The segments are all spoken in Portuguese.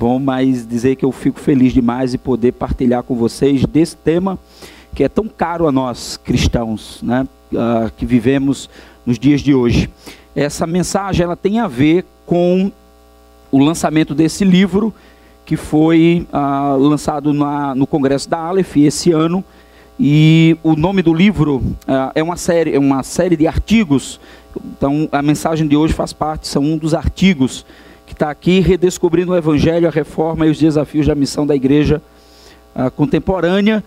bom? Mas dizer que eu fico feliz demais de poder partilhar com vocês desse tema que é tão caro a nós cristãos, né? Uh, que vivemos nos dias de hoje. Essa mensagem ela tem a ver com o lançamento desse livro que foi uh, lançado na, no Congresso da Aleph esse ano. E o nome do livro uh, é uma série, é uma série de artigos. Então a mensagem de hoje faz parte, são um dos artigos está aqui, redescobrindo o Evangelho, a reforma e os desafios da missão da igreja uh, contemporânea.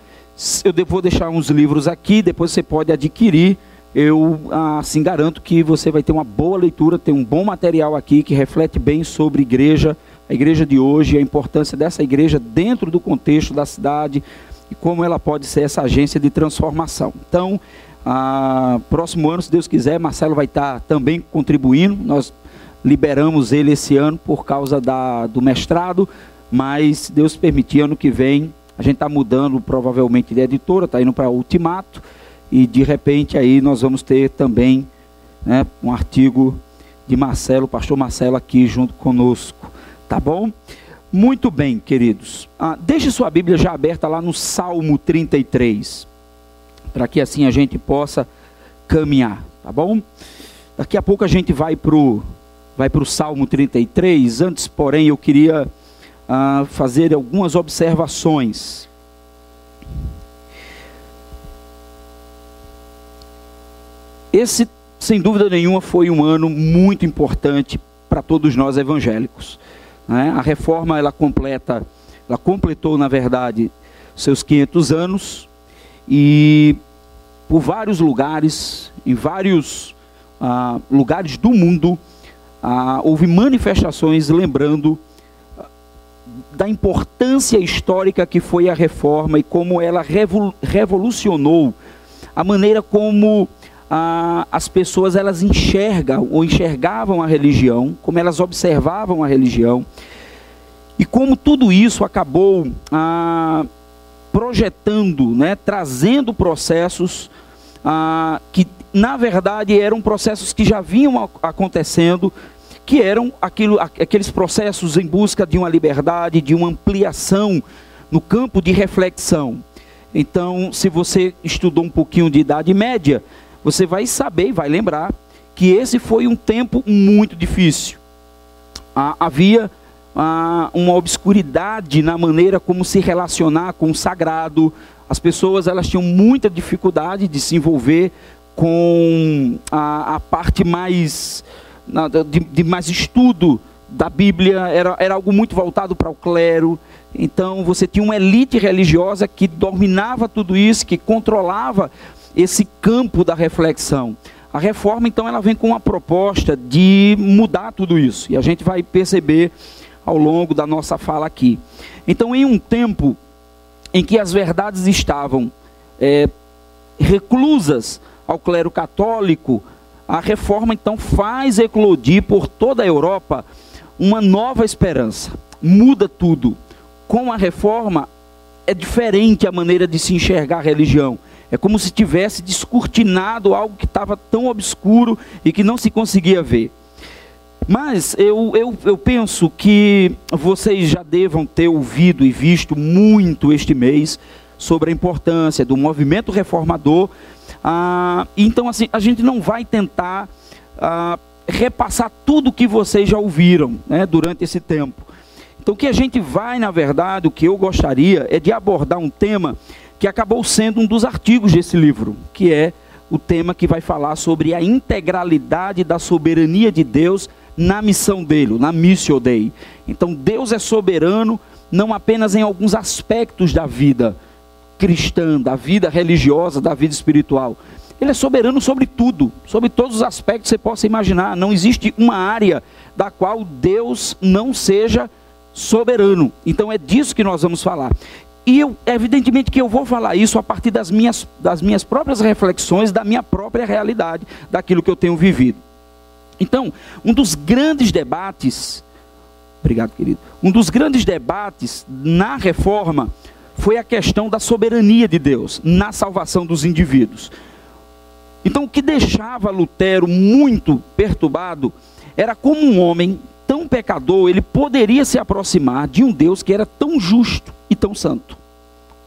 Eu vou deixar uns livros aqui, depois você pode adquirir. Eu assim garanto que você vai ter uma boa leitura, tem um bom material aqui que reflete bem sobre igreja, a igreja de hoje, a importância dessa igreja dentro do contexto da cidade e como ela pode ser essa agência de transformação. Então, a, próximo ano, se Deus quiser, Marcelo vai estar também contribuindo. Nós liberamos ele esse ano por causa da, do mestrado, mas Deus permitir, ano que vem a gente está mudando provavelmente de editora, está indo para Ultimato, e de repente aí nós vamos ter também né, um artigo de Marcelo, pastor Marcelo aqui junto conosco, tá bom? Muito bem, queridos. Ah, deixe sua Bíblia já aberta lá no Salmo 33, para que assim a gente possa caminhar, tá bom? Daqui a pouco a gente vai para o vai o Salmo 33. Antes, porém, eu queria a fazer algumas observações. Esse, sem dúvida nenhuma, foi um ano muito importante para todos nós evangélicos. Né? A reforma ela completa, ela completou, na verdade, seus 500 anos e por vários lugares, em vários ah, lugares do mundo, ah, houve manifestações lembrando da importância histórica que foi a reforma e como ela revolucionou a maneira como ah, as pessoas elas enxergam ou enxergavam a religião, como elas observavam a religião e como tudo isso acabou ah, projetando, né, trazendo processos ah, que na verdade eram processos que já vinham acontecendo que eram aquilo, aqueles processos em busca de uma liberdade, de uma ampliação no campo de reflexão. Então, se você estudou um pouquinho de Idade Média, você vai saber vai lembrar que esse foi um tempo muito difícil. Ah, havia ah, uma obscuridade na maneira como se relacionar com o sagrado. As pessoas elas tinham muita dificuldade de se envolver com a, a parte mais de, de mais estudo da Bíblia, era, era algo muito voltado para o clero. Então você tinha uma elite religiosa que dominava tudo isso, que controlava esse campo da reflexão. A reforma, então, ela vem com uma proposta de mudar tudo isso. E a gente vai perceber ao longo da nossa fala aqui. Então, em um tempo em que as verdades estavam é, reclusas ao clero católico, a reforma então faz eclodir por toda a Europa uma nova esperança. Muda tudo. Com a reforma é diferente a maneira de se enxergar a religião. É como se tivesse descortinado algo que estava tão obscuro e que não se conseguia ver. Mas eu, eu, eu penso que vocês já devam ter ouvido e visto muito este mês sobre a importância do movimento reformador ah, então, assim, a gente não vai tentar ah, repassar tudo que vocês já ouviram né, durante esse tempo. Então, o que a gente vai, na verdade, o que eu gostaria é de abordar um tema que acabou sendo um dos artigos desse livro, que é o tema que vai falar sobre a integralidade da soberania de Deus na missão dele, na missio dei. Então, Deus é soberano não apenas em alguns aspectos da vida, cristã, da vida religiosa, da vida espiritual. Ele é soberano sobre tudo, sobre todos os aspectos que você possa imaginar. Não existe uma área da qual Deus não seja soberano. Então é disso que nós vamos falar. E eu, evidentemente que eu vou falar isso a partir das minhas, das minhas próprias reflexões, da minha própria realidade, daquilo que eu tenho vivido. Então, um dos grandes debates, obrigado querido, um dos grandes debates na reforma foi a questão da soberania de Deus na salvação dos indivíduos. Então, o que deixava Lutero muito perturbado era como um homem tão pecador ele poderia se aproximar de um Deus que era tão justo e tão santo?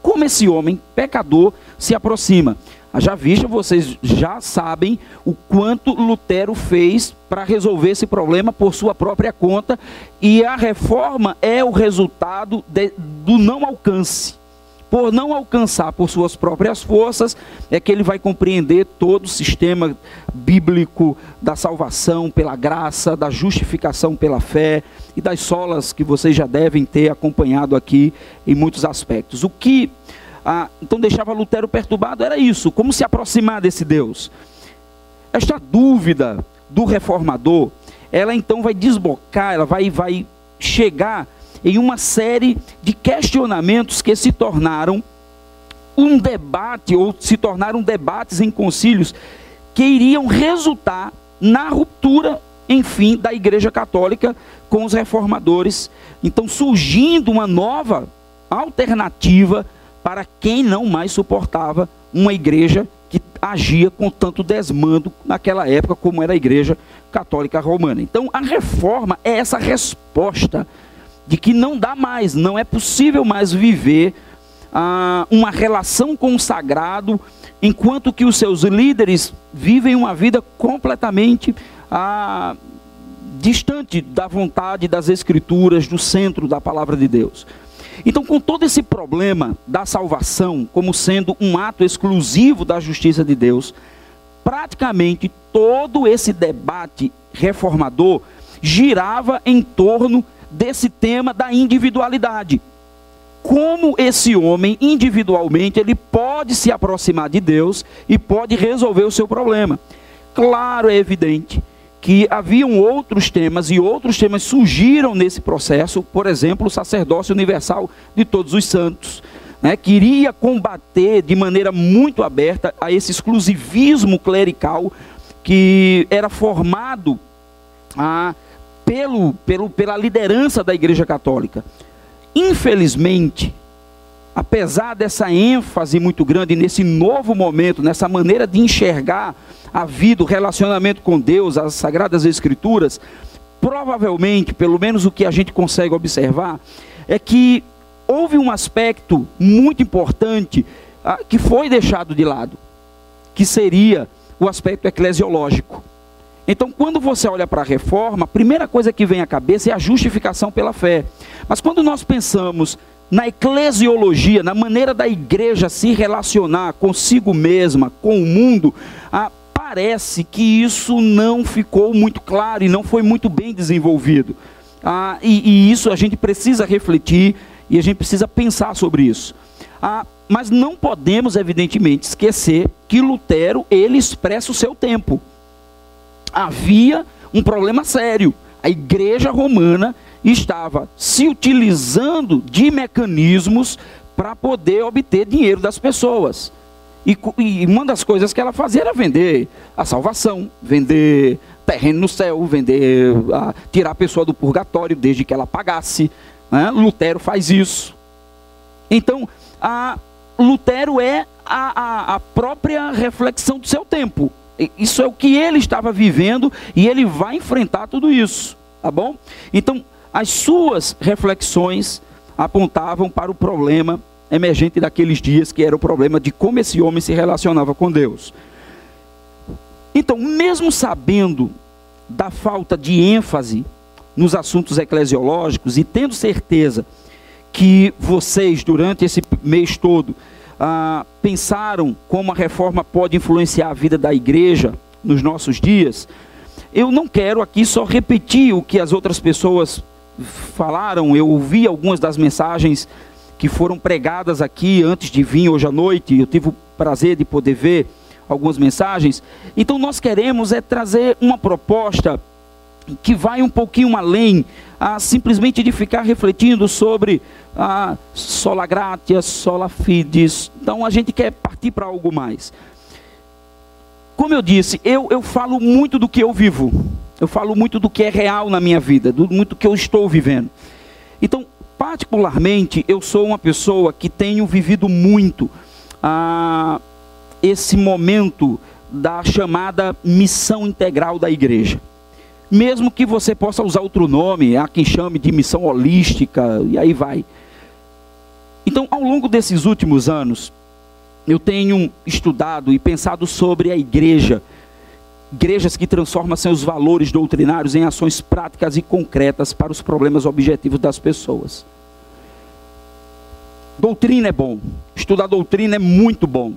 Como esse homem pecador se aproxima? Já visto, vocês já sabem o quanto Lutero fez para resolver esse problema por sua própria conta, e a reforma é o resultado de, do não alcance por não alcançar por suas próprias forças, é que ele vai compreender todo o sistema bíblico da salvação pela graça, da justificação pela fé e das solas que vocês já devem ter acompanhado aqui em muitos aspectos. O que ah, então deixava Lutero perturbado era isso: como se aproximar desse Deus. Esta dúvida do reformador, ela então vai desbocar, ela vai, vai chegar em uma série de questionamentos que se tornaram um debate, ou se tornaram debates em concílios, que iriam resultar na ruptura, enfim, da Igreja Católica com os reformadores. Então, surgindo uma nova alternativa para quem não mais suportava uma igreja que agia com tanto desmando naquela época, como era a Igreja Católica Romana. Então, a reforma é essa resposta de que não dá mais, não é possível mais viver ah, uma relação com o sagrado, enquanto que os seus líderes vivem uma vida completamente ah, distante da vontade das Escrituras, do centro da palavra de Deus. Então, com todo esse problema da salvação como sendo um ato exclusivo da justiça de Deus, praticamente todo esse debate reformador girava em torno desse tema da individualidade. Como esse homem individualmente ele pode se aproximar de Deus e pode resolver o seu problema. Claro, é evidente que haviam outros temas e outros temas surgiram nesse processo, por exemplo, o sacerdócio universal de todos os santos, né, queria combater de maneira muito aberta a esse exclusivismo clerical que era formado a pelo, pelo, pela liderança da Igreja Católica. Infelizmente, apesar dessa ênfase muito grande nesse novo momento, nessa maneira de enxergar a vida, o relacionamento com Deus, as Sagradas Escrituras, provavelmente, pelo menos o que a gente consegue observar, é que houve um aspecto muito importante ah, que foi deixado de lado, que seria o aspecto eclesiológico. Então, quando você olha para a reforma, a primeira coisa que vem à cabeça é a justificação pela fé. Mas quando nós pensamos na eclesiologia, na maneira da igreja se relacionar consigo mesma, com o mundo, ah, parece que isso não ficou muito claro e não foi muito bem desenvolvido. Ah, e, e, isso a gente precisa refletir e a gente precisa pensar sobre isso. Ah, mas não podemos, evidentemente, esquecer que Lutero ele expressa o seu tempo havia um problema sério. A igreja romana estava se utilizando de mecanismos para poder obter dinheiro das pessoas. E, e, uma das coisas que ela fazia era vender a salvação, vender terreno no céu, vender, a, tirar a pessoa do purgatório desde que ela pagasse. Né? Lutero faz isso. Então, a, Lutero é a, a, a própria reflexão do seu tempo. Isso é o que ele estava vivendo e ele vai enfrentar tudo isso, tá bom? Então, as suas reflexões apontavam para o problema emergente daqueles dias, que era o problema de como esse homem se relacionava com Deus. Então, mesmo sabendo da falta de ênfase nos assuntos eclesiológicos e tendo certeza que vocês, durante esse mês todo, ah, pensaram como a reforma pode influenciar a vida da igreja nos nossos dias, eu não quero aqui só repetir o que as outras pessoas falaram. Eu ouvi algumas das mensagens que foram pregadas aqui antes de vir hoje à noite. Eu tive o prazer de poder ver algumas mensagens. Então nós queremos é trazer uma proposta que vai um pouquinho além a simplesmente de ficar refletindo sobre a sola gratia, sola fides. Então a gente quer partir para algo mais. Como eu disse, eu, eu falo muito do que eu vivo. Eu falo muito do que é real na minha vida, do muito que eu estou vivendo. Então, particularmente, eu sou uma pessoa que tenho vivido muito ah, esse momento da chamada missão integral da igreja. Mesmo que você possa usar outro nome, há quem chame de missão holística, e aí vai. Então, ao longo desses últimos anos, eu tenho estudado e pensado sobre a igreja, igrejas que transformam seus valores doutrinários em ações práticas e concretas para os problemas objetivos das pessoas. Doutrina é bom, estudar doutrina é muito bom,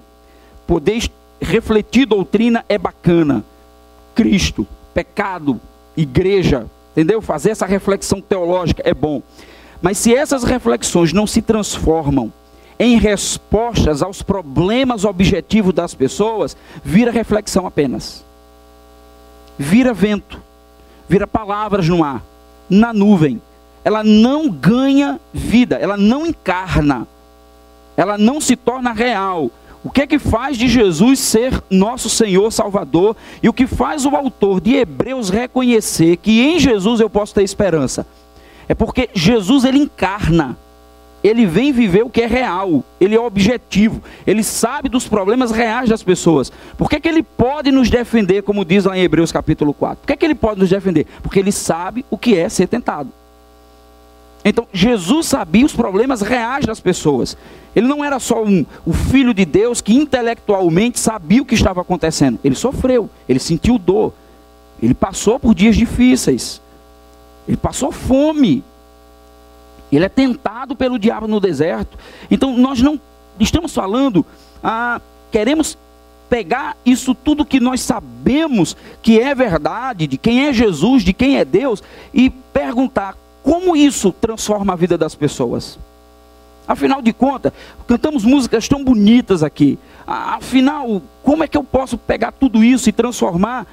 poder refletir doutrina é bacana. Cristo, pecado, igreja, entendeu? Fazer essa reflexão teológica é bom. Mas se essas reflexões não se transformam em respostas aos problemas objetivos das pessoas, vira reflexão apenas. Vira vento, vira palavras no ar, na nuvem. Ela não ganha vida, ela não encarna, ela não se torna real. O que é que faz de Jesus ser nosso Senhor Salvador e o que faz o autor de Hebreus reconhecer que em Jesus eu posso ter esperança? É porque Jesus ele encarna ele vem viver o que é real, ele é objetivo, ele sabe dos problemas reais das pessoas. Por que, que ele pode nos defender, como diz lá em Hebreus capítulo 4? Por que, que ele pode nos defender? Porque ele sabe o que é ser tentado. Então, Jesus sabia os problemas reais das pessoas. Ele não era só um, o filho de Deus que intelectualmente sabia o que estava acontecendo. Ele sofreu, ele sentiu dor, ele passou por dias difíceis, ele passou fome, ele é tentado pelo diabo no deserto. Então nós não estamos falando, ah, queremos pegar isso tudo que nós sabemos que é verdade, de quem é Jesus, de quem é Deus, e perguntar como isso transforma a vida das pessoas. Afinal de contas, cantamos músicas tão bonitas aqui. Afinal, como é que eu posso pegar tudo isso e transformar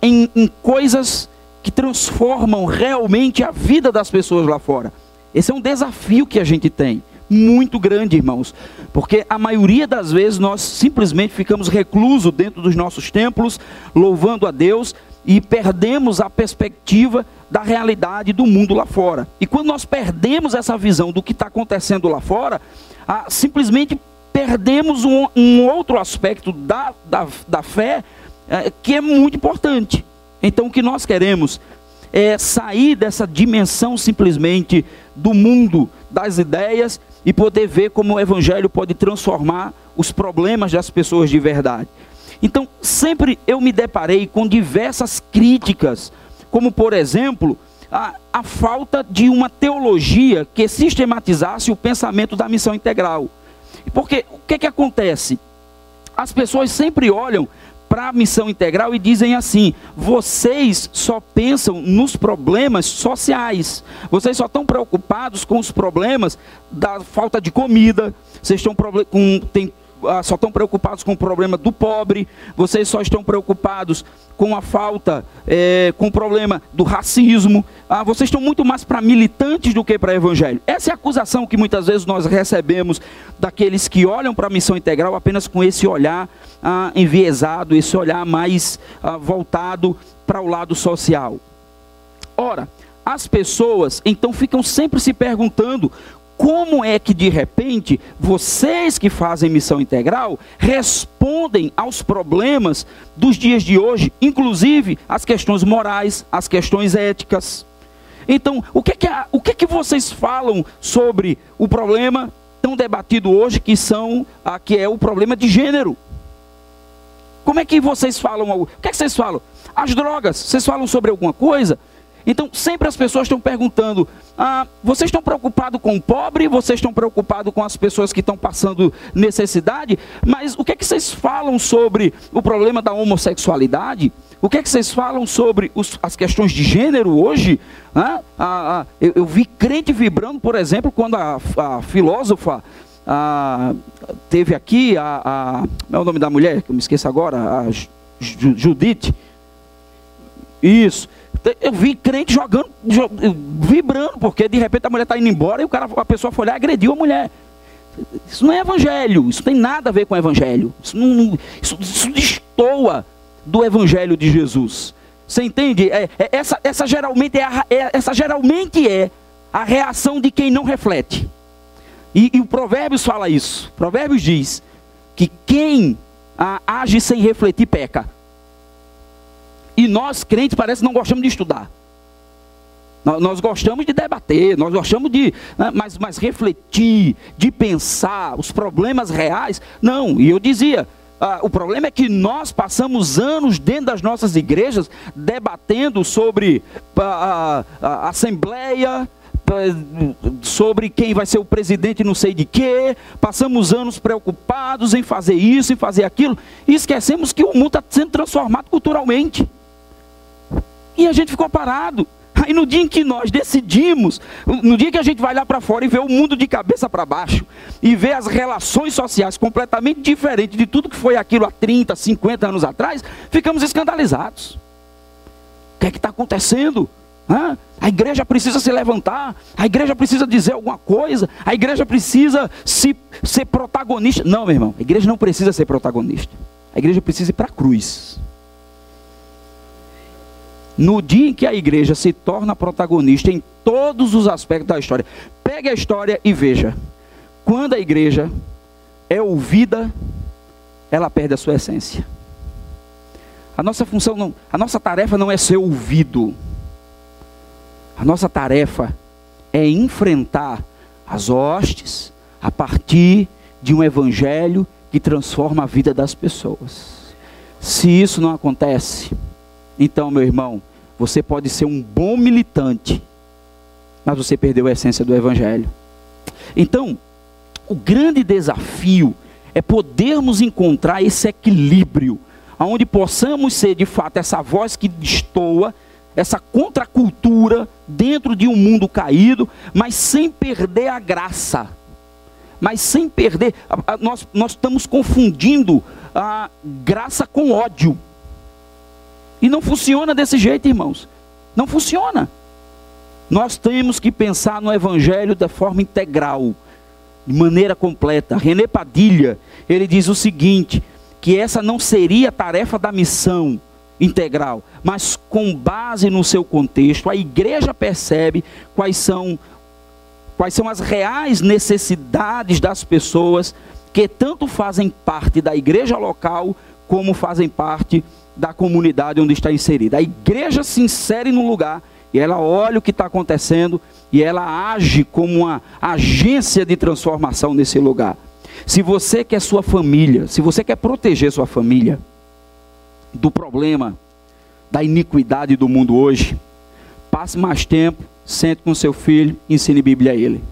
em, em coisas que transformam realmente a vida das pessoas lá fora? Esse é um desafio que a gente tem, muito grande, irmãos, porque a maioria das vezes nós simplesmente ficamos reclusos dentro dos nossos templos, louvando a Deus e perdemos a perspectiva da realidade do mundo lá fora. E quando nós perdemos essa visão do que está acontecendo lá fora, ah, simplesmente perdemos um, um, outro aspecto da, da, da fé eh, que é muito importante. Então, o que nós queremos é sair dessa dimensão simplesmente do mundo das ideias e poder ver como o evangelho pode transformar os problemas das pessoas de verdade. Então, sempre eu me deparei com diversas críticas, como por exemplo, a, a falta de uma teologia que sistematizasse o pensamento da missão integral. Porque o que, que acontece? As pessoas sempre olham para a missão integral e dizem assim: vocês só pensam nos problemas sociais, vocês só estão preocupados com os problemas da falta de comida, vocês estão com, tem só estão preocupados com o problema do pobre, vocês só estão preocupados com a falta, é, com o problema do racismo, ah, vocês estão muito mais para militantes do que para evangelho. Essa é a acusação que muitas vezes nós recebemos daqueles que olham para a missão integral apenas com esse olhar ah, enviesado, esse olhar mais ah, voltado para o lado social. Ora, as pessoas então ficam sempre se perguntando como é que de repente vocês que fazem missão integral respondem aos problemas dos dias de hoje, inclusive as questões morais, as questões éticas? Então, o que é que, o que, é que vocês falam sobre o problema tão debatido hoje que são a, que é o problema de gênero? Como é que vocês falam? O que é que vocês falam? As drogas, vocês falam sobre alguma coisa? Então, sempre as pessoas estão perguntando: ah, vocês estão preocupados com o pobre? Vocês estão preocupados com as pessoas que estão passando necessidade? Mas o que é que vocês falam sobre o problema da homossexualidade? O que é que vocês falam sobre os, as questões de gênero hoje? Ah, ah, eu, eu, vi crente vibrando, por exemplo, quando a, a filósofa teve aqui a, a. É o nome da mulher? Que eu me esqueço agora? A Judite. Isso eu vi crente jogando, vibrando, porque de repente a mulher está indo embora e o cara, a pessoa foi lá e agrediu a mulher. Isso não é evangelho, isso tem nada a ver com evangelho. Isso, não, isso, isso destoa do evangelho de Jesus. Você entende? É, é, essa, essa, geralmente é a, é, essa geralmente é a reação de quem não reflete. E, e o Provérbios fala isso. Provérbios diz que quem age sem refletir peca. E nós, crentes, parece que não gostamos de estudar. Nós, gostamos de debater, nós gostamos de né, mas, mas refletir, de pensar os problemas reais. Não, e eu dizia, ah, o problema é que nós passamos anos dentro das nossas igrejas debatendo sobre a, a, a Assembleia, sobre quem vai ser o presidente não sei de quê, passamos anos preocupados em fazer isso, em fazer aquilo, e esquecemos que o mundo está sendo transformado culturalmente. E a gente ficou parado. Aí no dia em que nós decidimos, no dia que a gente vai lá para fora e vê o mundo de cabeça para baixo, e vê as relações sociais completamente diferentes de tudo que foi aquilo há 30, 50 anos atrás, ficamos escandalizados. O que é que está acontecendo? Hã? A igreja precisa se levantar, a igreja precisa dizer alguma coisa, a igreja precisa se, ser protagonista. Não, meu irmão, a igreja não precisa ser protagonista. A igreja precisa ir para a cruz. No dia em que a igreja se torna protagonista em todos os aspectos da história, pegue a história e veja. Quando a igreja é ouvida, ela perde a sua essência. A nossa função não, a nossa tarefa não é ser ouvido. A nossa tarefa é enfrentar as hostes a partir de um evangelho que transforma a vida das pessoas. Se isso não acontece, então, meu irmão, você pode ser um bom militante, mas você perdeu a essência do Evangelho. Então, o grande desafio é podermos encontrar esse equilíbrio, onde possamos ser de fato essa voz que destoa, essa contracultura dentro de um mundo caído, mas sem perder a graça. Mas sem perder, nós, nós estamos confundindo a graça com ódio. E não funciona desse jeito, irmãos. Não funciona. Nós temos que pensar no Evangelho da forma integral, de maneira completa. René Padilha, ele diz o seguinte: que essa não seria a tarefa da missão integral, mas com base no seu contexto, a igreja percebe quais são quais são as reais necessidades das pessoas que tanto fazem parte da igreja local como fazem parte da comunidade onde está inserida. A igreja se insere no lugar e ela olha o que está acontecendo e ela age como uma agência de transformação nesse lugar. Se você quer sua família, se você quer proteger sua família do problema da iniquidade do mundo hoje, passe mais tempo, sente com seu filho, ensine Bíblia a ele.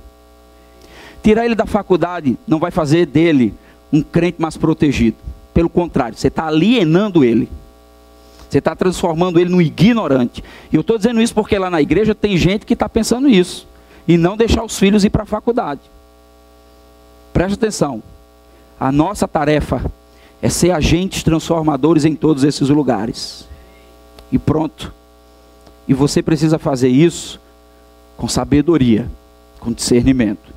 Tirar ele da faculdade não vai fazer dele um crente mais protegido. Pelo contrário, você está alienando ele. Você está transformando ele no ignorante. E eu estou dizendo isso porque lá na igreja tem gente que está pensando isso. E não deixar os filhos ir para a faculdade. Preste atenção. A nossa tarefa é ser agentes transformadores em todos esses lugares. E pronto. E você precisa fazer isso com sabedoria, com discernimento.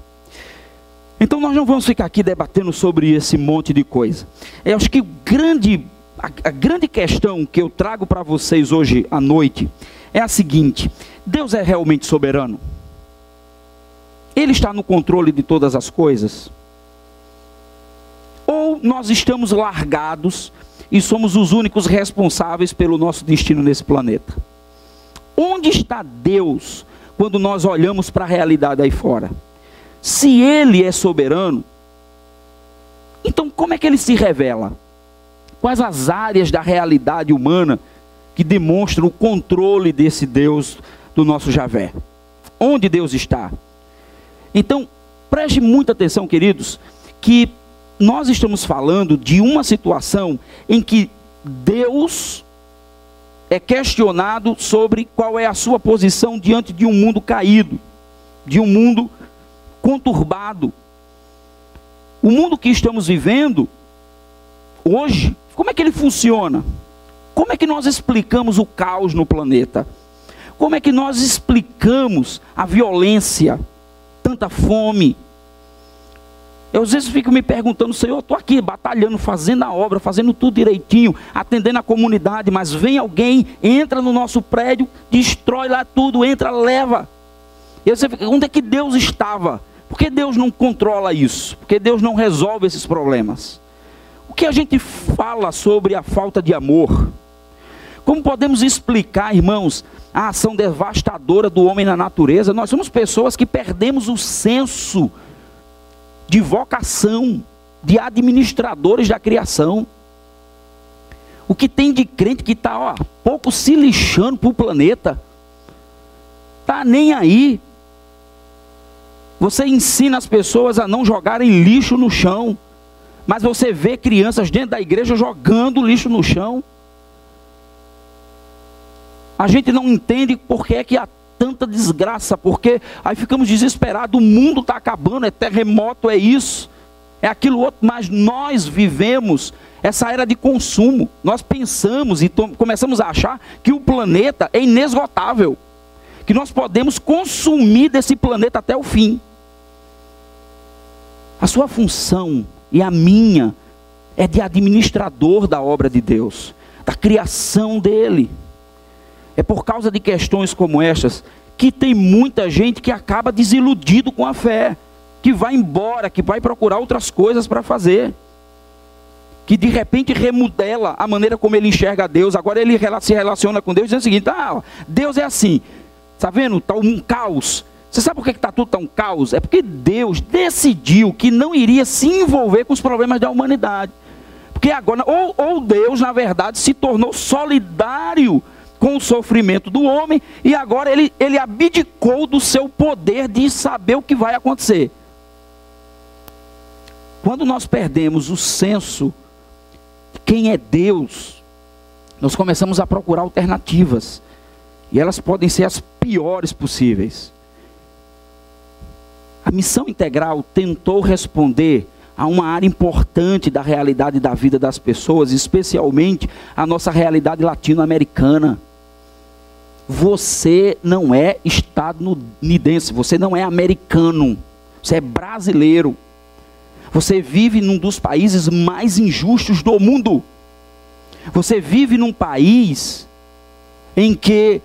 Então nós não vamos ficar aqui debatendo sobre esse monte de coisa. Eu acho que o grande a, a grande questão que eu trago para vocês hoje à noite é a seguinte: Deus é realmente soberano? Ele está no controle de todas as coisas? Ou nós estamos largados e somos os únicos responsáveis pelo nosso destino nesse planeta? Onde está Deus quando nós olhamos para a realidade aí fora? Se Ele é soberano, então como é que Ele se revela? Quais as áreas da realidade humana que demonstram o controle desse Deus do nosso Javé? Onde Deus está? Então, preste muita atenção, queridos, que nós estamos falando de uma situação em que Deus é questionado sobre qual é a sua posição diante de um mundo caído, de um mundo conturbado. O mundo que estamos vivendo hoje como é que ele funciona? Como é que nós explicamos o caos no planeta? Como é que nós explicamos a violência, tanta fome? Eu às vezes fico me perguntando, Senhor, eu estou aqui batalhando, fazendo a obra, fazendo tudo direitinho, atendendo a comunidade, mas vem alguém, entra no nosso prédio, destrói lá tudo, entra, leva. E você fica, onde é que Deus estava? Por que Deus não controla isso? Por que Deus não resolve esses problemas? Que a gente fala sobre a falta de amor? Como podemos explicar, irmãos, a ação devastadora do homem na natureza? Nós somos pessoas que perdemos o senso de vocação, de administradores da criação. O que tem de crente que está pouco se lixando para o planeta, está nem aí. Você ensina as pessoas a não jogarem lixo no chão, mas você vê crianças dentro da igreja jogando lixo no chão. A gente não entende por que é que há tanta desgraça, porque aí ficamos desesperados, o mundo está acabando, é terremoto, é isso, é aquilo outro, mas nós vivemos essa era de consumo. Nós pensamos e começamos a achar que o planeta é inesgotável, que nós podemos consumir desse planeta até o fim. A sua função e a minha é de administrador da obra de Deus, da criação dele. É por causa de questões como estas que tem muita gente que acaba desiludido com a fé, que vai embora, que vai procurar outras coisas para fazer. Que de repente remodela a maneira como ele enxerga Deus. Agora ele se relaciona com Deus dizendo o seguinte: ah, Deus é assim. Está vendo? Está um caos. Você sabe por que está tudo tão caos? É porque Deus decidiu que não iria se envolver com os problemas da humanidade. Porque agora, ou, ou Deus, na verdade, se tornou solidário com o sofrimento do homem e agora ele, ele abdicou do seu poder de saber o que vai acontecer. Quando nós perdemos o senso de quem é Deus, nós começamos a procurar alternativas e elas podem ser as piores possíveis. A missão integral tentou responder a uma área importante da realidade da vida das pessoas, especialmente a nossa realidade latino-americana. Você não é estadunidense, você não é americano, você é brasileiro. Você vive num dos países mais injustos do mundo. Você vive num país em que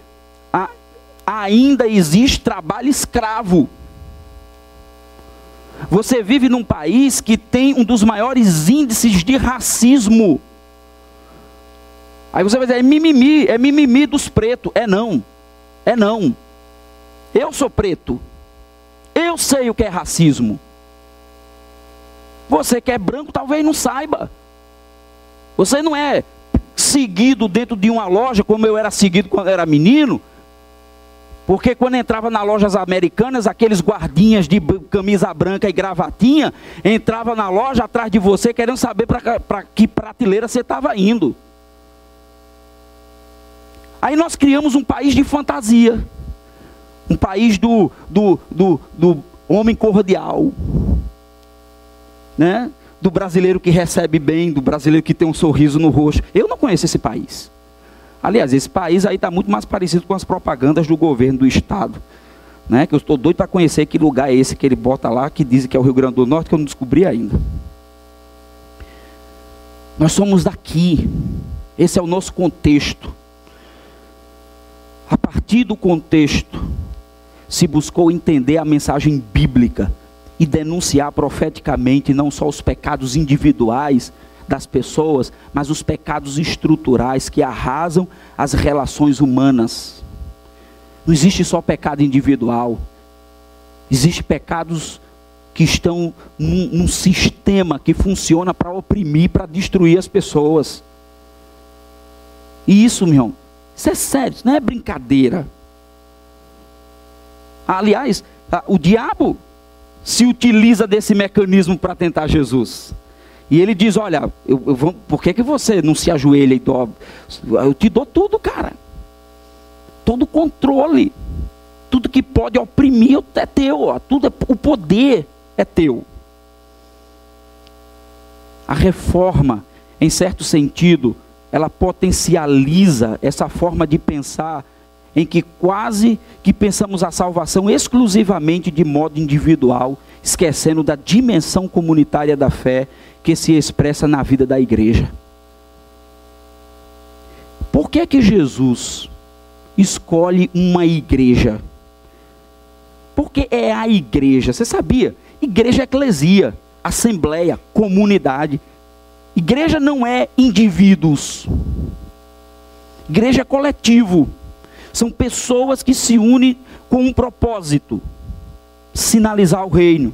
ainda existe trabalho escravo. Você vive num país que tem um dos maiores índices de racismo. Aí você vai dizer, é mimimi, é mimimi dos pretos. É não, é não. Eu sou preto. Eu sei o que é racismo. Você que é branco talvez não saiba. Você não é seguido dentro de uma loja como eu era seguido quando era menino. Porque quando entrava nas lojas americanas, aqueles guardinhas de camisa branca e gravatinha, entrava na loja atrás de você querendo saber para que prateleira você estava indo. Aí nós criamos um país de fantasia. Um país do, do, do, do homem cordial. Né? Do brasileiro que recebe bem, do brasileiro que tem um sorriso no rosto. Eu não conheço esse país. Aliás, esse país aí está muito mais parecido com as propagandas do governo do estado. Né? Que eu estou doido para conhecer que lugar é esse que ele bota lá, que dizem que é o Rio Grande do Norte, que eu não descobri ainda. Nós somos daqui. Esse é o nosso contexto. A partir do contexto, se buscou entender a mensagem bíblica e denunciar profeticamente não só os pecados individuais, das pessoas, mas os pecados estruturais que arrasam as relações humanas. Não existe só pecado individual. Existem pecados que estão num, num sistema que funciona para oprimir, para destruir as pessoas. E isso, meu irmão, isso é sério, isso não é brincadeira. Aliás, o diabo se utiliza desse mecanismo para tentar Jesus. E ele diz: Olha, eu, eu vou, por que, que você não se ajoelha e dobra? Eu te dou tudo, cara. Todo controle. Tudo que pode oprimir é teu. Ó. Tudo é, o poder é teu. A reforma, em certo sentido, ela potencializa essa forma de pensar em que quase que pensamos a salvação exclusivamente de modo individual, esquecendo da dimensão comunitária da fé que se expressa na vida da igreja. Por que que Jesus escolhe uma igreja? Porque é a igreja. Você sabia? Igreja é eclesia, assembleia, comunidade. Igreja não é indivíduos. Igreja é coletivo. São pessoas que se unem com um propósito: sinalizar o reino.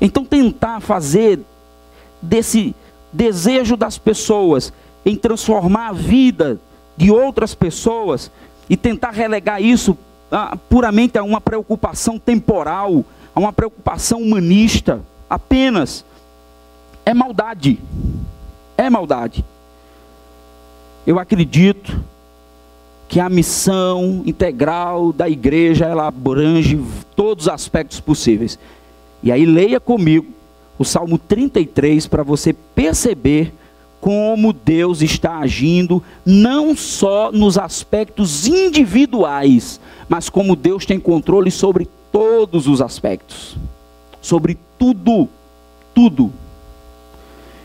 Então, tentar fazer desse desejo das pessoas em transformar a vida de outras pessoas e tentar relegar isso ah, puramente a uma preocupação temporal, a uma preocupação humanista, apenas, é maldade. É maldade. Eu acredito que a missão integral da igreja ela abrange todos os aspectos possíveis. E aí leia comigo o Salmo 33 para você perceber como Deus está agindo, não só nos aspectos individuais, mas como Deus tem controle sobre todos os aspectos, sobre tudo, tudo.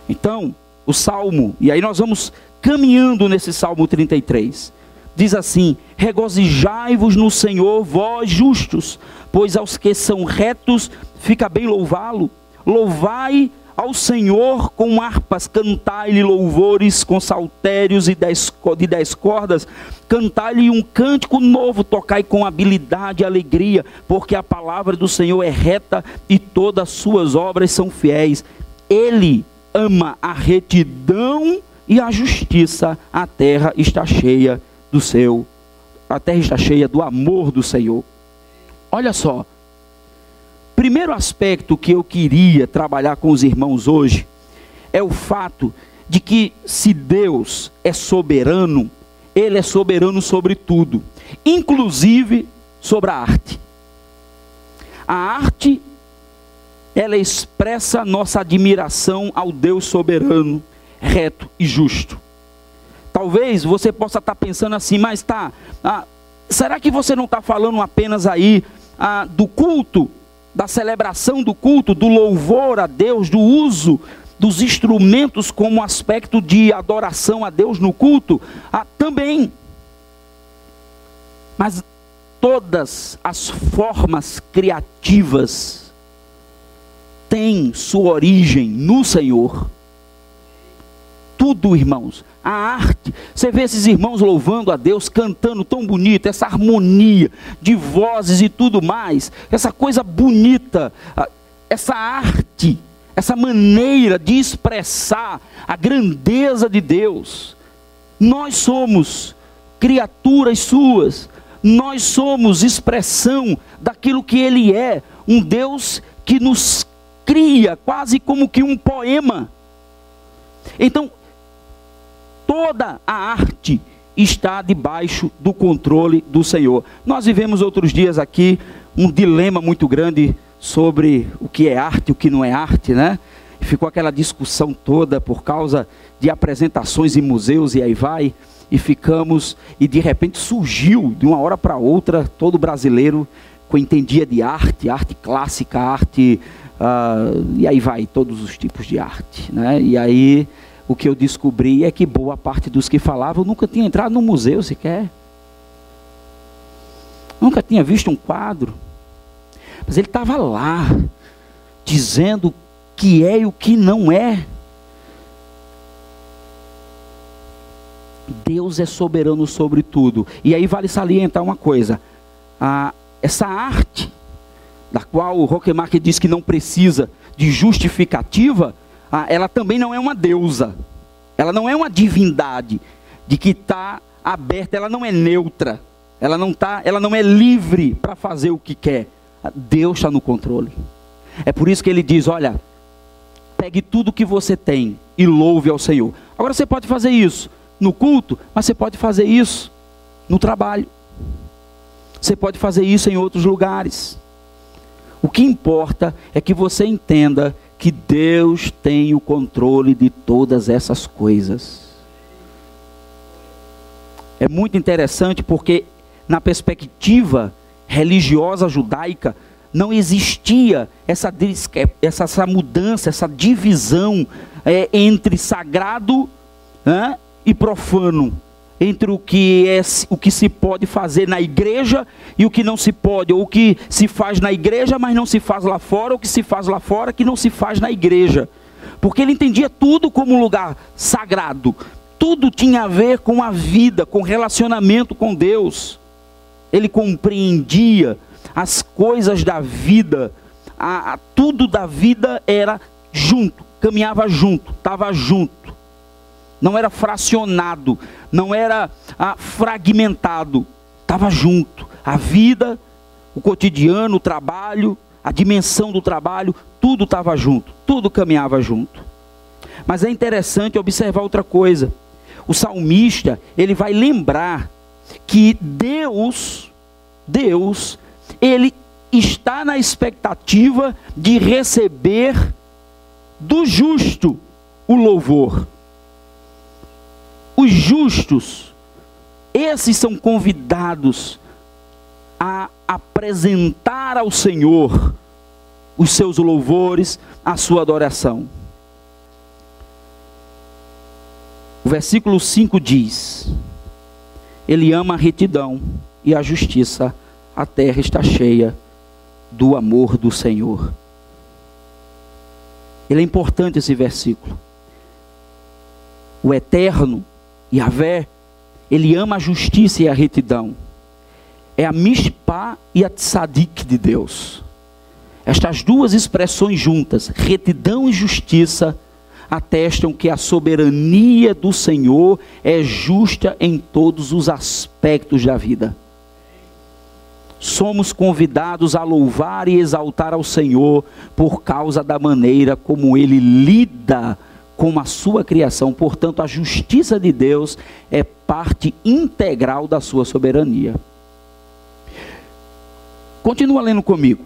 Então, o salmo, e aí nós vamos caminhando nesse salmo 33. Diz assim: Regozijai-vos no Senhor, vós justos, pois aos que são retos fica bem louvá-lo. Louvai ao Senhor com harpas, cantai-lhe louvores com saltérios e dez, de dez cordas, cantai-lhe um cântico novo, tocai com habilidade e alegria, porque a palavra do Senhor é reta e todas as suas obras são fiéis. Ele ama a retidão e a justiça, a terra está cheia do seu, a terra está cheia do amor do Senhor. Olha só, primeiro aspecto que eu queria trabalhar com os irmãos hoje é o fato de que se Deus é soberano, Ele é soberano sobre tudo, inclusive sobre a arte. A arte, ela expressa nossa admiração ao Deus soberano, reto e justo. Talvez você possa estar pensando assim, mas tá, ah, será que você não está falando apenas aí ah, do culto da celebração do culto, do louvor a Deus, do uso dos instrumentos como aspecto de adoração a Deus no culto, ah, também. Mas todas as formas criativas têm sua origem no Senhor tudo, irmãos. A arte. Você vê esses irmãos louvando a Deus, cantando tão bonito, essa harmonia de vozes e tudo mais, essa coisa bonita, essa arte, essa maneira de expressar a grandeza de Deus. Nós somos criaturas suas, nós somos expressão daquilo que Ele é, um Deus que nos cria quase como que um poema. Então, toda a arte está debaixo do controle do Senhor. Nós vivemos outros dias aqui um dilema muito grande sobre o que é arte e o que não é arte, né? Ficou aquela discussão toda por causa de apresentações em museus e aí vai, e ficamos, e de repente surgiu, de uma hora para outra, todo brasileiro que entendia de arte, arte clássica, arte, uh, e aí vai, todos os tipos de arte, né? E aí o que eu descobri é que boa parte dos que falavam nunca tinha entrado no museu sequer. Nunca tinha visto um quadro. Mas ele estava lá, dizendo o que é e o que não é. Deus é soberano sobre tudo. E aí vale salientar uma coisa: a, essa arte, da qual o Roquemarque diz que não precisa de justificativa, ah, ela também não é uma deusa. Ela não é uma divindade de que está aberta, ela não é neutra. Ela não, tá, ela não é livre para fazer o que quer. Deus está no controle. É por isso que ele diz: olha, pegue tudo que você tem e louve ao Senhor. Agora você pode fazer isso no culto, mas você pode fazer isso no trabalho. Você pode fazer isso em outros lugares. O que importa é que você entenda que Deus tem o controle de todas essas coisas. É muito interessante porque, na perspectiva religiosa judaica, não existia essa, essa, essa mudança, essa divisão é, entre sagrado né, e profano entre o que é o que se pode fazer na igreja e o que não se pode, ou o que se faz na igreja, mas não se faz lá fora, ou o que se faz lá fora que não se faz na igreja. Porque ele entendia tudo como um lugar sagrado, tudo tinha a ver com a vida, com relacionamento com Deus. Ele compreendia as coisas da vida, a, a, tudo da vida era junto, caminhava junto, estava junto. Não era fracionado, não era ah, fragmentado, estava junto. A vida, o cotidiano, o trabalho, a dimensão do trabalho, tudo estava junto, tudo caminhava junto. Mas é interessante observar outra coisa. O salmista, ele vai lembrar que Deus, Deus, ele está na expectativa de receber do justo o louvor. Os justos, esses são convidados a apresentar ao Senhor os seus louvores, a sua adoração. O versículo 5 diz: Ele ama a retidão e a justiça, a terra está cheia do amor do Senhor. Ele é importante esse versículo. O eterno, Yahvé, ele ama a justiça e a retidão. É a mishpah e a tzadik de Deus. Estas duas expressões juntas, retidão e justiça, atestam que a soberania do Senhor é justa em todos os aspectos da vida somos convidados a louvar e exaltar ao Senhor por causa da maneira como ele lida com a sua criação. Portanto, a justiça de Deus é parte integral da sua soberania. Continua lendo comigo.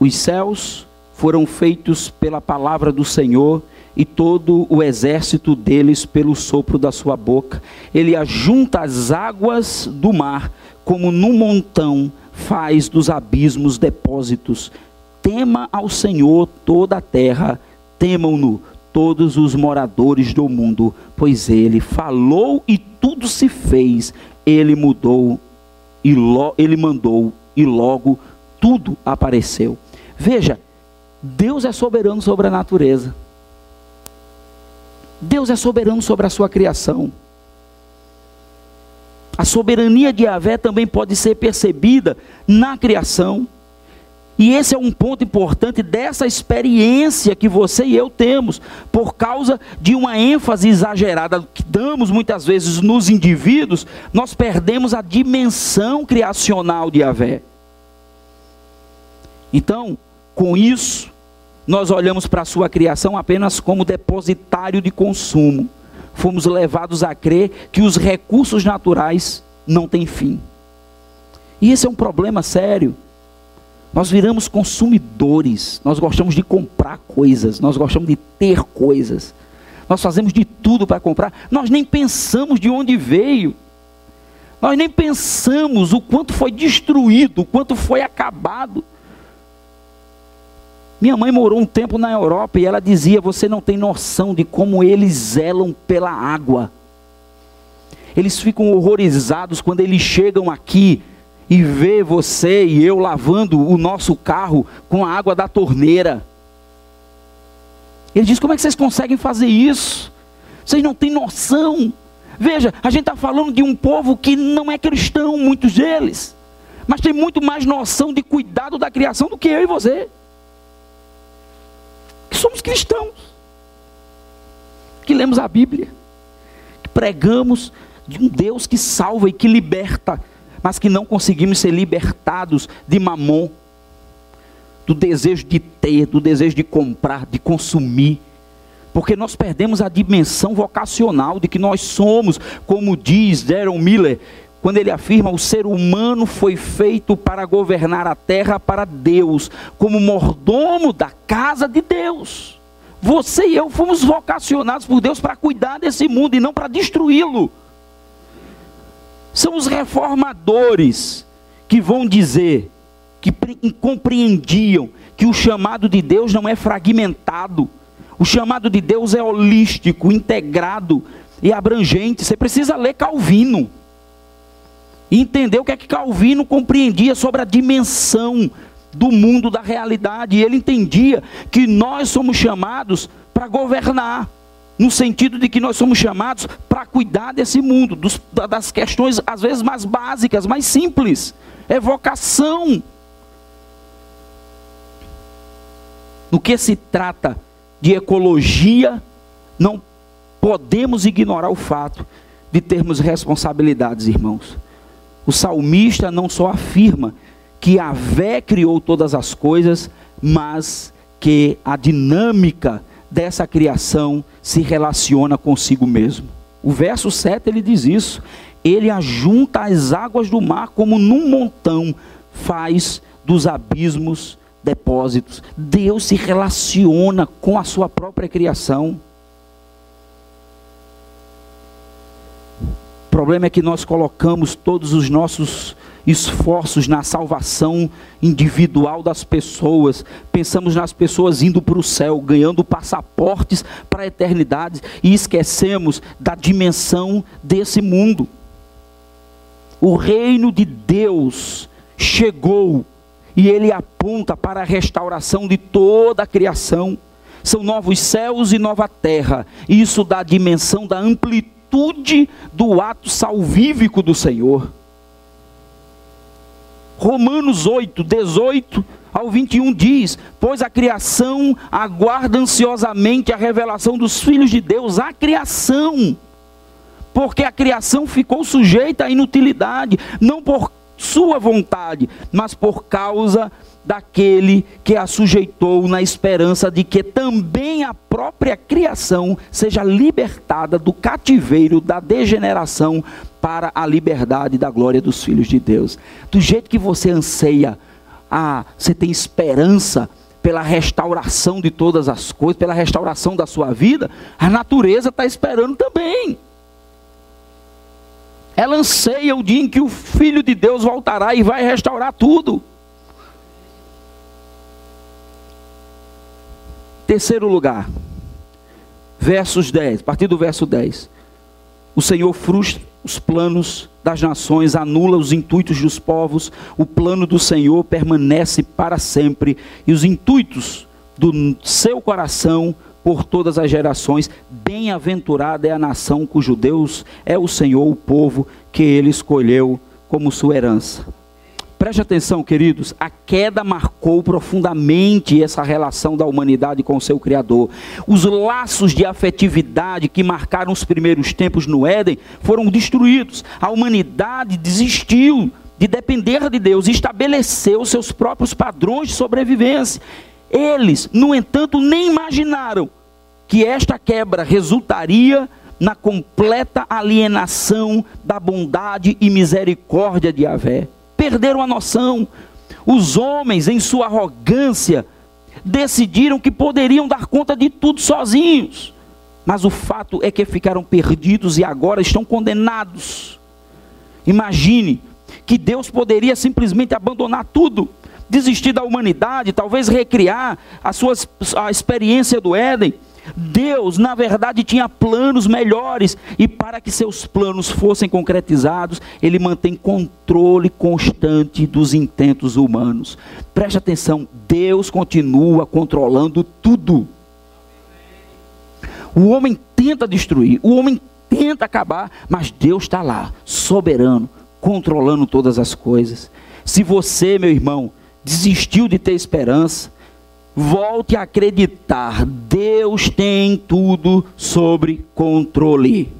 Os céus foram feitos pela palavra do Senhor e todo o exército deles pelo sopro da sua boca. Ele ajunta as águas do mar, como num montão faz dos abismos depósitos. Tema ao Senhor toda a terra, temam-no todos os moradores do mundo, pois ele falou e tudo se fez. Ele mudou e lo, ele mandou e logo tudo apareceu. Veja, Deus é soberano sobre a natureza. Deus é soberano sobre a sua criação. A soberania de Yahvé também pode ser percebida na criação. E esse é um ponto importante dessa experiência que você e eu temos, por causa de uma ênfase exagerada que damos muitas vezes nos indivíduos, nós perdemos a dimensão criacional de Yahvé. Então, com isso, nós olhamos para a sua criação apenas como depositário de consumo. Fomos levados a crer que os recursos naturais não têm fim. E esse é um problema sério. Nós viramos consumidores, nós gostamos de comprar coisas, nós gostamos de ter coisas. Nós fazemos de tudo para comprar, nós nem pensamos de onde veio. Nós nem pensamos o quanto foi destruído, o quanto foi acabado. Minha mãe morou um tempo na Europa e ela dizia: Você não tem noção de como eles zelam pela água. Eles ficam horrorizados quando eles chegam aqui e vê você e eu lavando o nosso carro com a água da torneira. Ele diz: Como é que vocês conseguem fazer isso? Vocês não têm noção. Veja, a gente está falando de um povo que não é cristão, muitos deles, mas tem muito mais noção de cuidado da criação do que eu e você que somos cristãos, que lemos a Bíblia, que pregamos de um Deus que salva e que liberta, mas que não conseguimos ser libertados de mamon, do desejo de ter, do desejo de comprar, de consumir, porque nós perdemos a dimensão vocacional de que nós somos, como diz Darren Miller, quando ele afirma o ser humano foi feito para governar a terra para Deus, como mordomo da casa de Deus. Você e eu fomos vocacionados por Deus para cuidar desse mundo e não para destruí-lo. São os reformadores que vão dizer, que compreendiam que o chamado de Deus não é fragmentado. O chamado de Deus é holístico, integrado e abrangente. Você precisa ler Calvino e entender o que é que Calvino compreendia sobre a dimensão do mundo da realidade. E ele entendia que nós somos chamados para governar, no sentido de que nós somos chamados para cuidar desse mundo, dos, das questões às vezes mais básicas, mais simples. É vocação. No que se trata de ecologia, não podemos ignorar o fato de termos responsabilidades, irmãos. O salmista não só afirma que a Vé criou todas as coisas, mas que a dinâmica dessa criação se relaciona consigo mesmo. O verso 7 ele diz isso. Ele ajunta as águas do mar como num montão, faz dos abismos depósitos. Deus se relaciona com a sua própria criação. Problema é que nós colocamos todos os nossos esforços na salvação individual das pessoas. Pensamos nas pessoas indo para o céu, ganhando passaportes para a eternidade e esquecemos da dimensão desse mundo. O reino de Deus chegou e ele aponta para a restauração de toda a criação. São novos céus e nova terra. Isso dá a dimensão da amplitude do ato salvífico do Senhor. Romanos 8, 18 ao 21 diz: Pois a criação aguarda ansiosamente a revelação dos filhos de Deus, a criação, porque a criação ficou sujeita à inutilidade, não por sua vontade, mas por causa daquele que a sujeitou na esperança de que também a própria criação seja libertada do cativeiro da degeneração para a liberdade da glória dos filhos de Deus. Do jeito que você anseia, ah, você tem esperança pela restauração de todas as coisas, pela restauração da sua vida, a natureza está esperando também. Ela anseia o dia em que o Filho de Deus voltará e vai restaurar tudo. Terceiro lugar, versos 10, a partir do verso 10. O Senhor frustra os planos das nações, anula os intuitos dos povos, o plano do Senhor permanece para sempre, e os intuitos do seu coração por todas as gerações. Bem-aventurada é a nação cujo Deus é o Senhor, o povo que ele escolheu como sua herança. Preste atenção, queridos, a queda marcou profundamente essa relação da humanidade com o seu Criador. Os laços de afetividade que marcaram os primeiros tempos no Éden foram destruídos. A humanidade desistiu de depender de Deus, estabeleceu seus próprios padrões de sobrevivência. Eles, no entanto, nem imaginaram que esta quebra resultaria na completa alienação da bondade e misericórdia de Yahvé. Perderam a noção. Os homens, em sua arrogância, decidiram que poderiam dar conta de tudo sozinhos. Mas o fato é que ficaram perdidos e agora estão condenados. Imagine que Deus poderia simplesmente abandonar tudo desistir da humanidade, talvez recriar a sua a experiência do Éden. Deus, na verdade, tinha planos melhores, e para que seus planos fossem concretizados, Ele mantém controle constante dos intentos humanos. Preste atenção: Deus continua controlando tudo. O homem tenta destruir, o homem tenta acabar, mas Deus está lá, soberano, controlando todas as coisas. Se você, meu irmão, desistiu de ter esperança, volte a acreditar. Deus tem tudo sobre controle.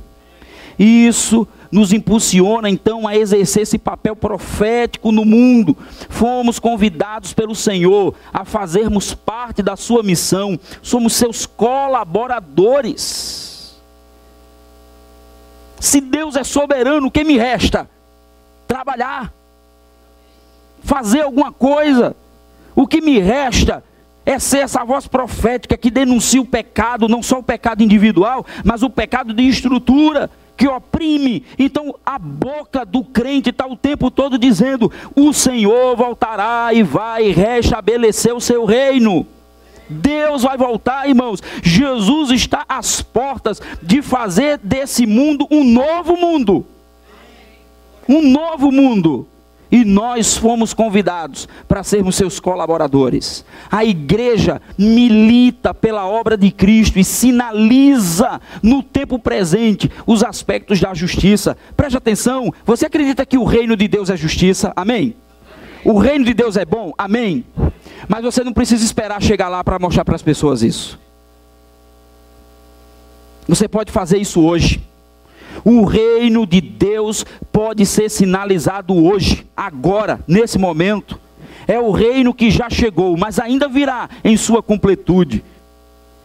Isso nos impulsiona então a exercer esse papel profético no mundo. Fomos convidados pelo Senhor a fazermos parte da sua missão. Somos seus colaboradores. Se Deus é soberano, o que me resta? Trabalhar fazer alguma coisa. O que me resta é ser essa voz profética que denuncia o pecado, não só o pecado individual, mas o pecado de estrutura que oprime. Então a boca do crente está o tempo todo dizendo: o Senhor voltará e vai restabelecer o seu reino. Deus vai voltar, irmãos. Jesus está às portas de fazer desse mundo um novo mundo. Um novo mundo. E nós fomos convidados para sermos seus colaboradores. A igreja milita pela obra de Cristo e sinaliza no tempo presente os aspectos da justiça. Preste atenção, você acredita que o reino de Deus é justiça? Amém? O reino de Deus é bom? Amém? Mas você não precisa esperar chegar lá para mostrar para as pessoas isso. Você pode fazer isso hoje. O reino de Deus pode ser sinalizado hoje, agora, nesse momento. É o reino que já chegou, mas ainda virá em sua completude.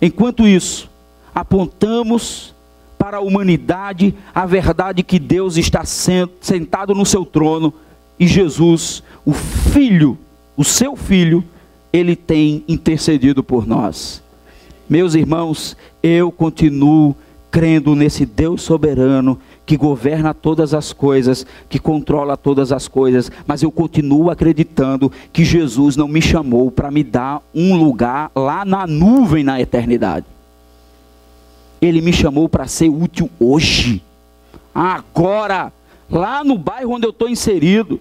Enquanto isso, apontamos para a humanidade a verdade que Deus está sentado no seu trono e Jesus, o Filho, o seu Filho, ele tem intercedido por nós. Meus irmãos, eu continuo crendo nesse Deus soberano que governa todas as coisas, que controla todas as coisas, mas eu continuo acreditando que Jesus não me chamou para me dar um lugar lá na nuvem na eternidade. Ele me chamou para ser útil hoje, agora, lá no bairro onde eu estou inserido.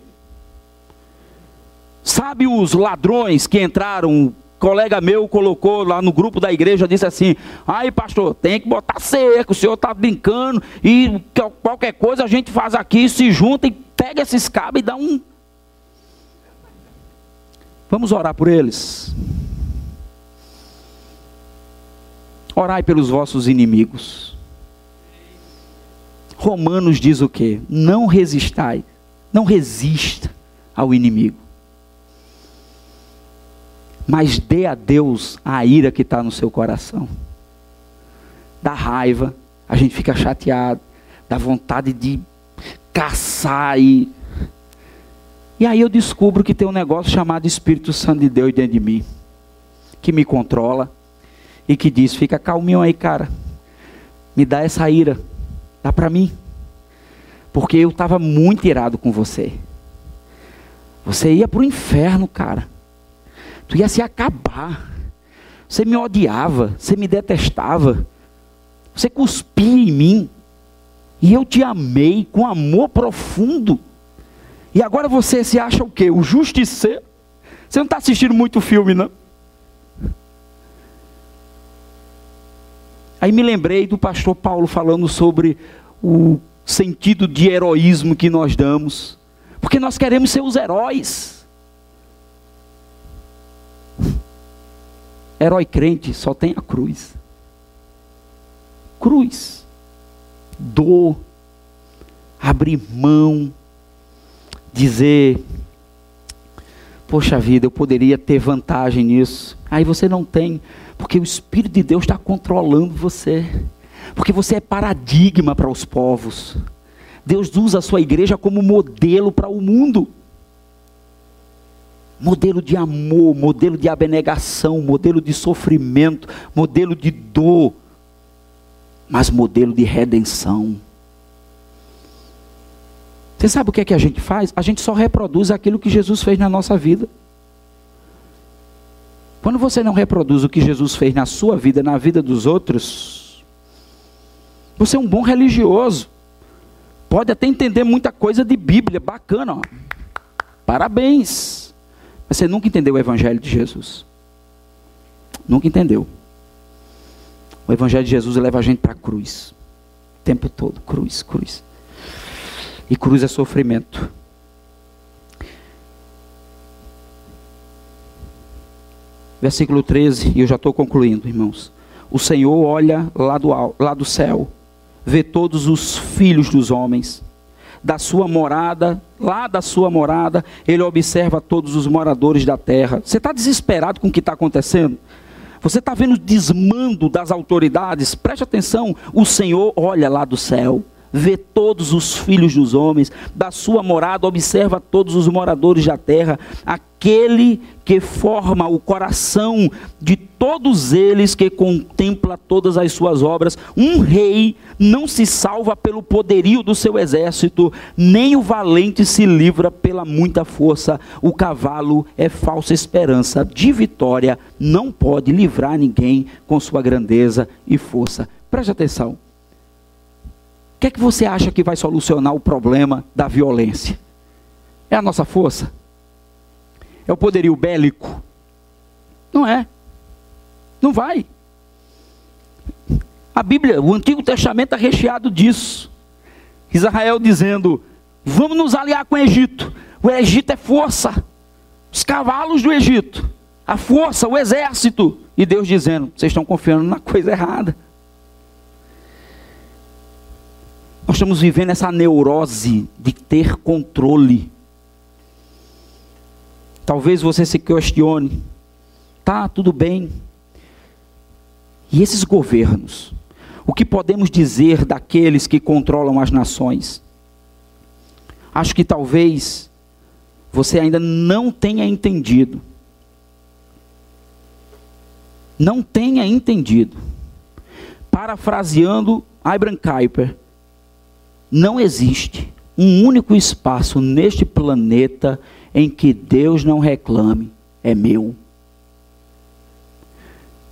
Sabe os ladrões que entraram colega meu colocou lá no grupo da igreja, disse assim: aí pastor, tem que botar cerco, o senhor está brincando, e qualquer coisa a gente faz aqui, se junta e pega esses cabos e dá um. Vamos orar por eles. Orai pelos vossos inimigos. Romanos diz o que? Não resistai, não resista ao inimigo mas dê a Deus a ira que está no seu coração. Dá raiva, a gente fica chateado, dá vontade de caçar e. E aí eu descubro que tem um negócio chamado Espírito Santo de Deus dentro de mim, que me controla e que diz: fica calminho aí, cara, me dá essa ira, dá para mim, porque eu estava muito irado com você. Você ia para o inferno, cara. Tu ia se acabar. Você me odiava, você me detestava. Você cuspia em mim. E eu te amei com amor profundo. E agora você se acha o quê? O justiceiro? Você não está assistindo muito filme, não? Aí me lembrei do pastor Paulo falando sobre o sentido de heroísmo que nós damos. Porque nós queremos ser os heróis. Herói crente só tem a cruz. Cruz. Dor. Abrir mão. Dizer. Poxa vida, eu poderia ter vantagem nisso. Aí você não tem, porque o Espírito de Deus está controlando você. Porque você é paradigma para os povos. Deus usa a sua igreja como modelo para o mundo modelo de amor, modelo de abnegação, modelo de sofrimento, modelo de dor, mas modelo de redenção. Você sabe o que é que a gente faz? A gente só reproduz aquilo que Jesus fez na nossa vida. Quando você não reproduz o que Jesus fez na sua vida, na vida dos outros, você é um bom religioso. Pode até entender muita coisa de Bíblia, bacana, ó. Parabéns. Mas você nunca entendeu o Evangelho de Jesus. Nunca entendeu. O Evangelho de Jesus leva a gente para a cruz. O tempo todo. Cruz, cruz. E cruz é sofrimento. Versículo 13, e eu já estou concluindo, irmãos. O Senhor olha lá do, lá do céu, vê todos os filhos dos homens da sua morada, lá da sua morada, ele observa todos os moradores da terra. Você está desesperado com o que está acontecendo? Você está vendo o desmando das autoridades? Preste atenção, o Senhor olha lá do céu vê todos os filhos dos homens, da sua morada observa todos os moradores da terra, aquele que forma o coração de todos eles, que contempla todas as suas obras. Um rei não se salva pelo poderio do seu exército, nem o valente se livra pela muita força. O cavalo é falsa esperança de vitória, não pode livrar ninguém com sua grandeza e força. Preste atenção. O que é que você acha que vai solucionar o problema da violência? É a nossa força? É o poderio bélico? Não é. Não vai. A Bíblia, o Antigo Testamento é recheado disso. Israel dizendo: vamos nos aliar com o Egito. O Egito é força. Os cavalos do Egito, a força, o exército. E Deus dizendo: vocês estão confiando na coisa errada. Nós estamos vivendo essa neurose de ter controle. Talvez você se questione: tá, tudo bem. E esses governos? O que podemos dizer daqueles que controlam as nações? Acho que talvez você ainda não tenha entendido. Não tenha entendido. Parafraseando Abraham Kuyper, não existe um único espaço neste planeta em que Deus não reclame, é meu.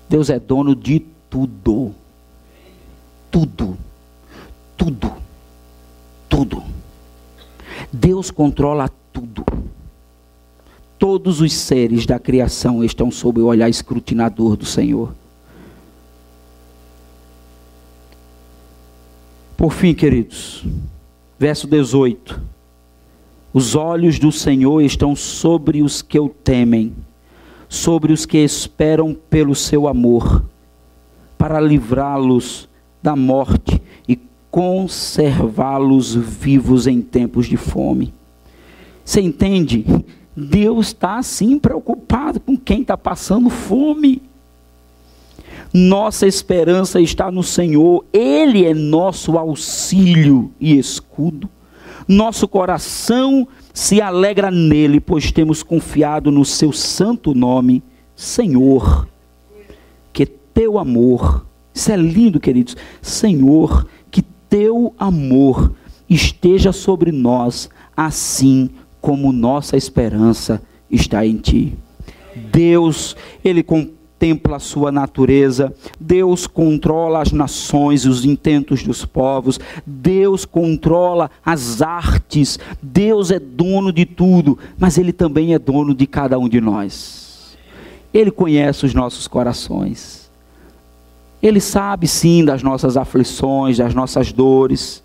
Deus é dono de tudo. Tudo. Tudo. Tudo. Deus controla tudo. Todos os seres da criação estão sob o olhar escrutinador do Senhor. Por fim, queridos, verso 18: Os olhos do Senhor estão sobre os que o temem, sobre os que esperam pelo seu amor, para livrá-los da morte e conservá-los vivos em tempos de fome. Você entende? Deus está assim preocupado com quem está passando fome. Nossa esperança está no Senhor, Ele é nosso auxílio e escudo. Nosso coração se alegra nele, pois temos confiado no Seu santo nome, Senhor. Que Teu amor, isso é lindo, queridos. Senhor, que Teu amor esteja sobre nós, assim como nossa esperança está em Ti. Deus, Ele contempla a sua natureza, Deus controla as nações e os intentos dos povos, Deus controla as artes, Deus é dono de tudo, mas Ele também é dono de cada um de nós. Ele conhece os nossos corações. Ele sabe sim das nossas aflições, das nossas dores.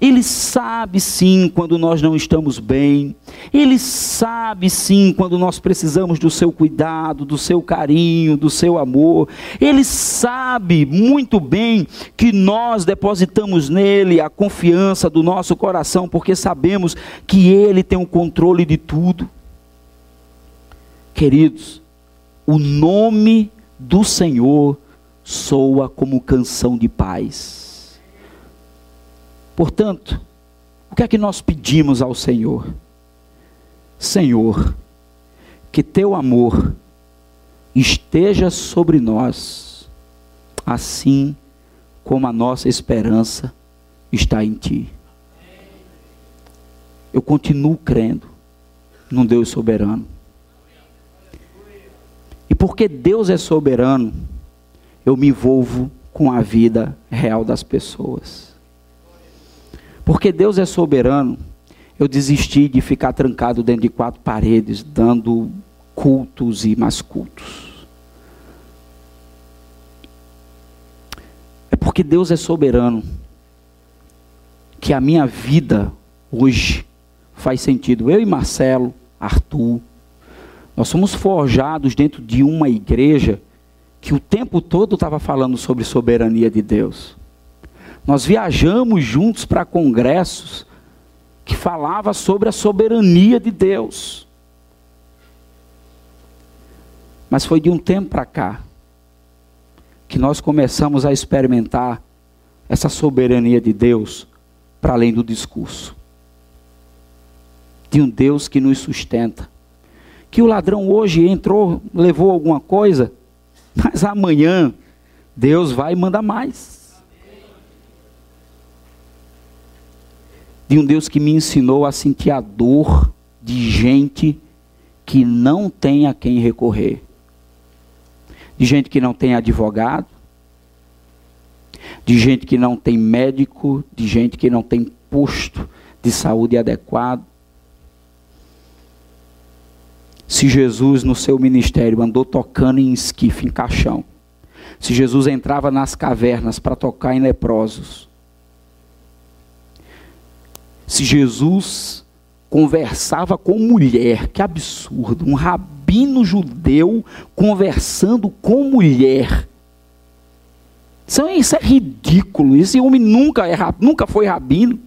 Ele sabe sim quando nós não estamos bem. Ele sabe sim quando nós precisamos do seu cuidado, do seu carinho, do seu amor. Ele sabe muito bem que nós depositamos nele a confiança do nosso coração, porque sabemos que ele tem o controle de tudo. Queridos, o nome do Senhor soa como canção de paz. Portanto, o que é que nós pedimos ao Senhor? Senhor, que teu amor esteja sobre nós, assim como a nossa esperança está em Ti. Eu continuo crendo num Deus soberano. E porque Deus é soberano, eu me envolvo com a vida real das pessoas. Porque Deus é soberano, eu desisti de ficar trancado dentro de quatro paredes, dando cultos e mais cultos. É porque Deus é soberano que a minha vida hoje faz sentido. Eu e Marcelo, Arthur, nós somos forjados dentro de uma igreja que o tempo todo estava falando sobre soberania de Deus. Nós viajamos juntos para congressos que falava sobre a soberania de Deus. Mas foi de um tempo para cá que nós começamos a experimentar essa soberania de Deus para além do discurso. De um Deus que nos sustenta. Que o ladrão hoje entrou, levou alguma coisa, mas amanhã Deus vai e manda mais. De um Deus que me ensinou a sentir a dor de gente que não tem a quem recorrer, de gente que não tem advogado, de gente que não tem médico, de gente que não tem posto de saúde adequado. Se Jesus no seu ministério andou tocando em esquife, em caixão, se Jesus entrava nas cavernas para tocar em leprosos, se Jesus conversava com mulher, que absurdo, um rabino judeu conversando com mulher. Isso, é, isso é ridículo, esse homem nunca, é, nunca foi rabino.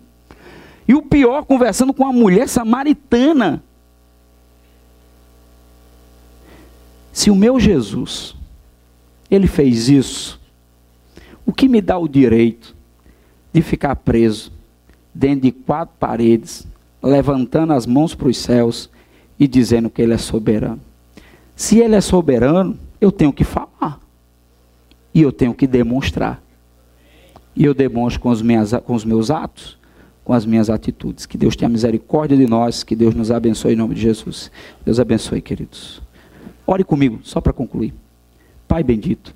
E o pior, conversando com uma mulher samaritana. Se o meu Jesus, ele fez isso, o que me dá o direito de ficar preso dentro de quatro paredes, levantando as mãos para os céus e dizendo que Ele é soberano. Se Ele é soberano, eu tenho que falar. E eu tenho que demonstrar. E eu demonstro com os, minhas, com os meus atos, com as minhas atitudes. Que Deus tenha misericórdia de nós, que Deus nos abençoe em nome de Jesus. Deus abençoe, queridos. Ore comigo, só para concluir. Pai bendito,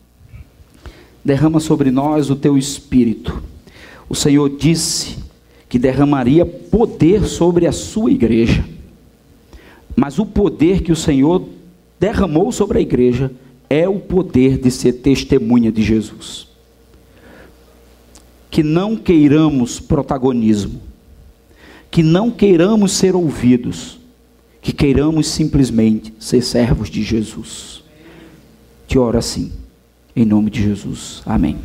derrama sobre nós o teu espírito. O Senhor disse que derramaria poder sobre a sua igreja. Mas o poder que o Senhor derramou sobre a igreja é o poder de ser testemunha de Jesus. Que não queiramos protagonismo, que não queiramos ser ouvidos, que queiramos simplesmente ser servos de Jesus. Te oro assim, em nome de Jesus. Amém.